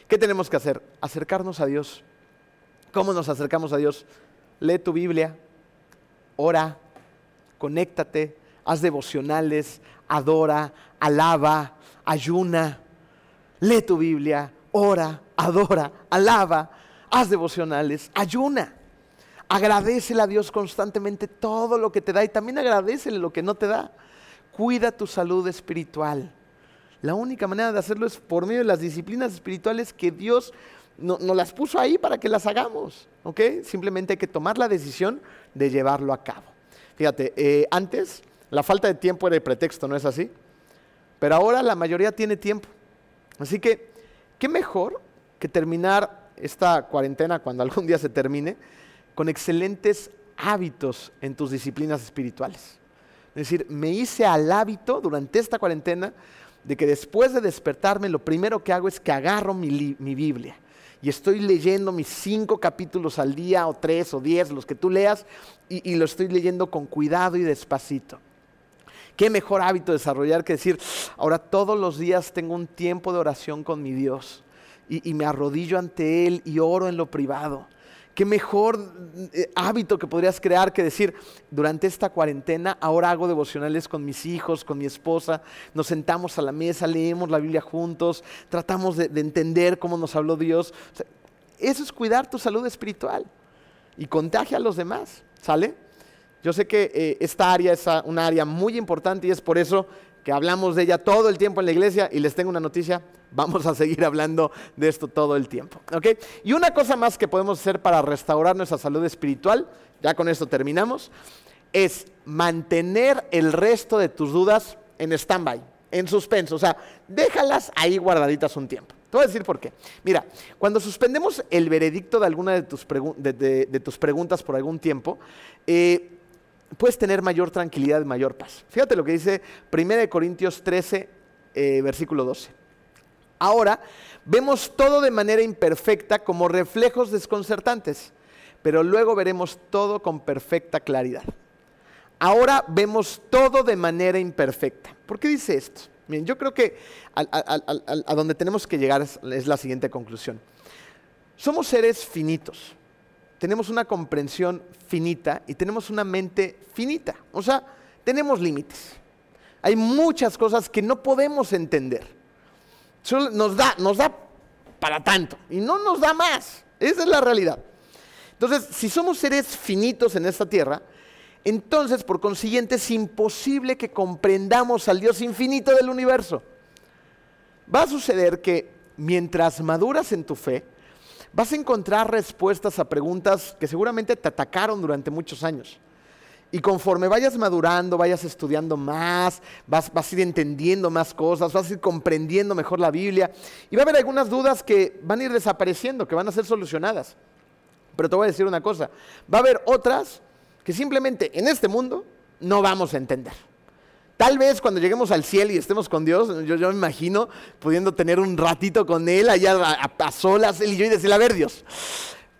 ¿Qué tenemos que hacer? Acercarnos a Dios. ¿Cómo nos acercamos a Dios? lee tu Biblia, ora, conéctate, haz devocionales, adora, alaba, ayuna, lee tu Biblia, ora, adora, alaba, haz devocionales, ayuna. Agradecele a Dios constantemente todo lo que te da y también agradecele lo que no te da. Cuida tu salud espiritual. La única manera de hacerlo es por medio de las disciplinas espirituales que Dios no, nos las puso ahí para que las hagamos, ¿ok? Simplemente hay que tomar la decisión de llevarlo a cabo. Fíjate, eh, antes la falta de tiempo era el pretexto, ¿no es así? Pero ahora la mayoría tiene tiempo. Así que, ¿qué mejor que terminar esta cuarentena cuando algún día se termine con excelentes hábitos en tus disciplinas espirituales? Es decir, me hice al hábito durante esta cuarentena de que después de despertarme lo primero que hago es que agarro mi, Biblia y estoy leyendo mis cinco capítulos al día o tres o diez, los que tú leas, y, lo estoy leyendo con cuidado y despacito. Qué mejor hábito desarrollar que decir, ahora todos los días tengo un tiempo de oración con mi Dios y me arrodillo ante Él y oro en lo privado. Qué mejor eh, hábito que podrías crear que decir, durante esta cuarentena ahora hago devocionales con mis hijos, con mi esposa, nos sentamos a la mesa, leemos la Biblia juntos, tratamos de, entender cómo nos habló Dios. eso es cuidar tu salud espiritual y contagia a los demás, ¿sale? Yo sé que eh, esta área es una área muy importante y es por eso que hablamos de ella todo el tiempo en la iglesia y les tengo una noticia, vamos a seguir hablando de esto todo el tiempo. Y una cosa más que podemos hacer para restaurar nuestra salud espiritual, ya con esto terminamos, es mantener el resto de tus dudas en stand-by, en suspenso, o sea, déjalas ahí guardaditas un tiempo. Te voy a decir por qué. Mira, cuando suspendemos el veredicto de alguna de tus, preguntas por algún tiempo, eh, puedes tener mayor tranquilidad mayor paz. Fíjate lo que dice 1 Corintios 13, eh, versículo 12. Ahora vemos todo de manera imperfecta como reflejos desconcertantes, pero luego veremos todo con perfecta claridad. Ahora vemos todo de manera imperfecta. ¿Por qué dice esto? Bien, yo creo que a donde tenemos que llegar es la siguiente conclusión. Somos seres finitos tenemos una comprensión finita y tenemos una mente finita. O sea, tenemos límites. Hay muchas cosas que no podemos entender. Nos da, nos da para tanto y no nos da más. Esa es la realidad. Entonces, si somos seres finitos en esta tierra, entonces por consiguiente es imposible que comprendamos al Dios infinito del universo. Va a suceder que mientras maduras en tu fe, vas a encontrar respuestas a preguntas que seguramente te atacaron durante muchos años. Y conforme vayas madurando, vayas estudiando más, vas, vas, a ir entendiendo más cosas, vas a ir comprendiendo mejor la Biblia. Y va a haber algunas dudas que van a ir desapareciendo, que van a ser solucionadas. Pero te voy a decir una cosa, va a haber otras que simplemente en este mundo no vamos a entender. Tal vez cuando lleguemos al cielo y estemos con Dios, yo, me imagino pudiendo tener un ratito con Él allá a, solas, Él y yo, y decirle, a ver Dios,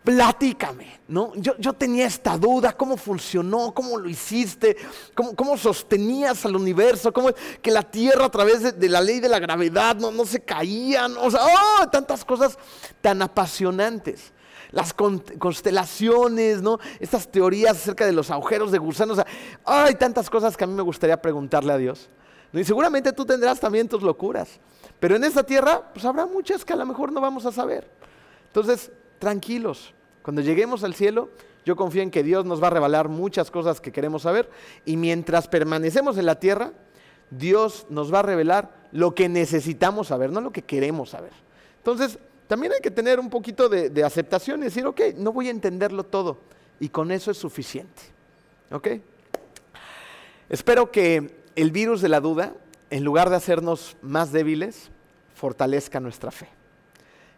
platícame, ¿no? Yo, tenía esta duda, ¿cómo funcionó? ¿Cómo lo hiciste? ¿Cómo, sostenías al universo? ¿Cómo que la Tierra a través de, la ley de la gravedad no, no se caía? O sea, ¡oh! tantas cosas tan apasionantes las constelaciones, ¿no? Estas teorías acerca de los agujeros de gusanos. hay tantas cosas que a mí me gustaría preguntarle a Dios. Y seguramente tú tendrás también tus locuras. Pero en esta tierra, pues habrá muchas que a lo mejor no vamos a saber. Entonces, tranquilos. Cuando lleguemos al cielo, yo confío en que Dios nos va a revelar muchas cosas que queremos saber. Y mientras permanecemos en la tierra, Dios nos va a revelar lo que necesitamos saber, no lo que queremos saber. Entonces, también hay que tener un poquito de, aceptación y decir, ok, no voy a entenderlo todo. Y con eso es suficiente. ¿Ok? Espero que el virus de la duda, en lugar de hacernos más débiles, fortalezca nuestra fe.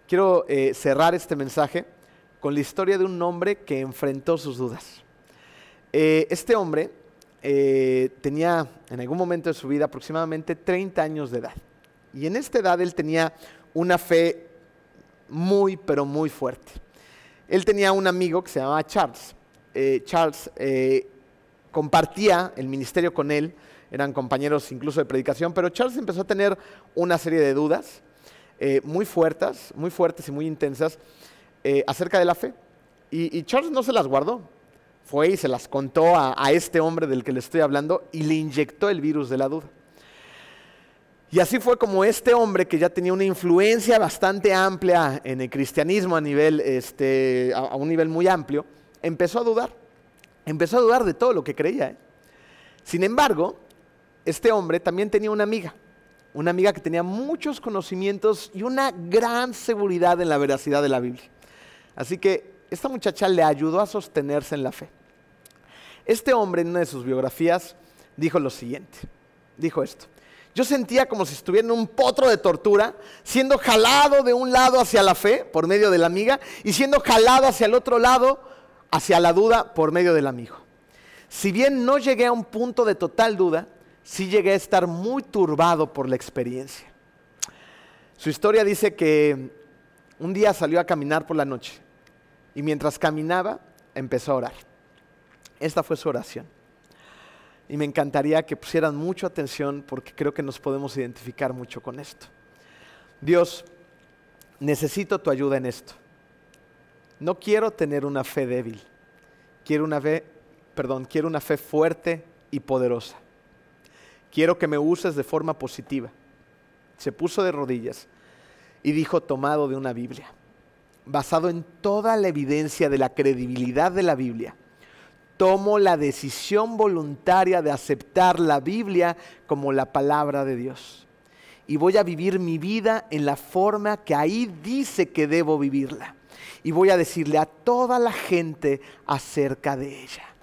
Quiero eh, cerrar este mensaje con la historia de un hombre que enfrentó sus dudas. Eh, este hombre eh, tenía en algún momento de su vida aproximadamente 30 años de edad. Y en esta edad él tenía una fe muy, pero muy fuerte. Él tenía un amigo que se llamaba Charles. Charles compartía el ministerio con él, eran compañeros incluso de predicación, pero Charles empezó a tener una serie de dudas eh, muy fuertes, muy fuertes y muy intensas acerca de la fe. Y, Charles no se las guardó, fue y se las contó a este hombre del que le estoy hablando y le inyectó el virus de la duda. Y así fue como este hombre, que ya tenía una influencia bastante amplia en el cristianismo a, nivel, este, a, un nivel muy amplio, empezó a dudar. Empezó a dudar de todo lo que creía. ¿eh? Sin embargo, este hombre también tenía una amiga. Una amiga que tenía muchos conocimientos y una gran seguridad en la veracidad de la Biblia. Así que esta muchacha le ayudó a sostenerse en la fe. Este hombre en una de sus biografías dijo lo siguiente, dijo esto, yo sentía como si estuviera en un potro de tortura, siendo jalado de un lado hacia la fe por medio de la amiga y siendo jalado hacia el otro lado hacia la duda por medio del amigo. Si bien no llegué a un punto de total duda, sí llegué a estar muy turbado por la experiencia. Su historia dice que un día salió a caminar por la noche y mientras caminaba empezó a orar. Esta fue su oración. Y me encantaría que pusieran mucha atención porque creo que nos podemos identificar mucho con esto. Dios, necesito tu ayuda en esto. No quiero tener una fe débil. Quiero una fe, perdón, quiero una fe fuerte y poderosa. Quiero que me uses de forma positiva. Se puso de rodillas y dijo tomado de una Biblia, basado en toda la evidencia de la credibilidad de la Biblia tomo la decisión voluntaria de aceptar la Biblia como la palabra de Dios. Y voy a vivir mi vida en la forma que ahí dice que debo vivirla. Y voy a decirle a toda la gente acerca de ella.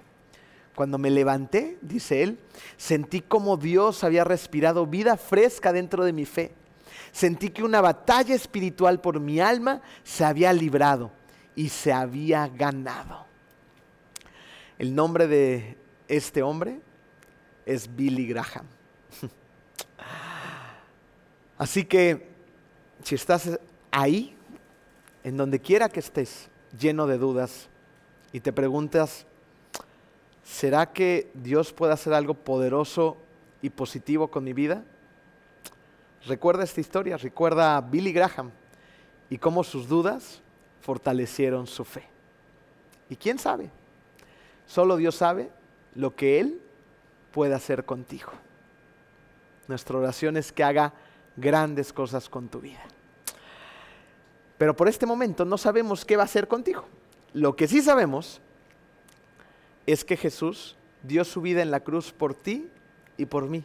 Cuando me levanté, dice él, sentí como Dios había respirado vida fresca dentro de mi fe. Sentí que una batalla espiritual por mi alma se había librado y se había ganado. El nombre de este hombre es Billy Graham. Así que si estás ahí, en donde quiera que estés, lleno de dudas, y te preguntas, ¿será que Dios puede hacer algo poderoso y positivo con mi vida? Recuerda esta historia, recuerda a Billy Graham y cómo sus dudas fortalecieron su fe. ¿Y quién sabe? Solo Dios sabe lo que Él puede hacer contigo. Nuestra oración es que haga grandes cosas con tu vida. Pero por este momento no sabemos qué va a hacer contigo. Lo que sí sabemos es que Jesús dio su vida en la cruz por ti y por mí.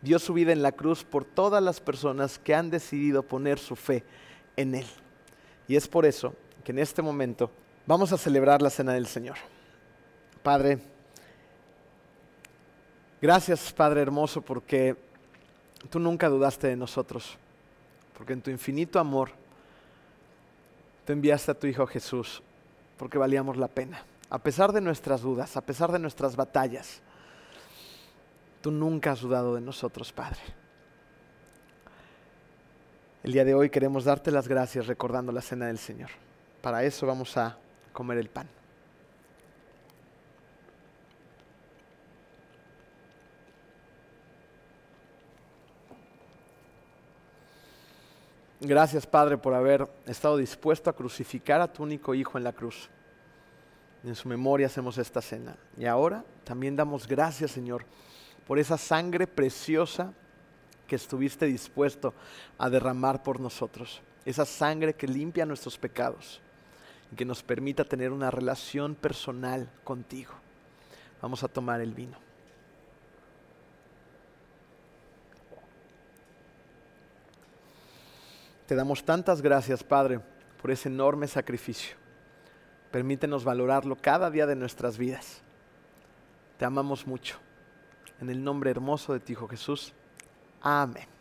Dio su vida en la cruz por todas las personas que han decidido poner su fe en Él. Y es por eso que en este momento vamos a celebrar la cena del Señor. Padre, gracias Padre hermoso porque tú nunca dudaste de nosotros, porque en tu infinito amor te enviaste a tu Hijo Jesús, porque valíamos la pena. A pesar de nuestras dudas, a pesar de nuestras batallas, tú nunca has dudado de nosotros, Padre. El día de hoy queremos darte las gracias recordando la cena del Señor. Para eso vamos a comer el pan. Gracias, Padre, por haber estado dispuesto a crucificar a tu único Hijo en la cruz. En su memoria hacemos esta cena. Y ahora también damos gracias, Señor, por esa sangre preciosa que estuviste dispuesto a derramar por nosotros. Esa sangre que limpia nuestros pecados y que nos permita tener una relación personal contigo. Vamos a tomar el vino. Te damos tantas gracias, Padre, por ese enorme sacrificio. Permítenos valorarlo cada día de nuestras vidas. Te amamos mucho. En el nombre hermoso de ti, Hijo Jesús. Amén.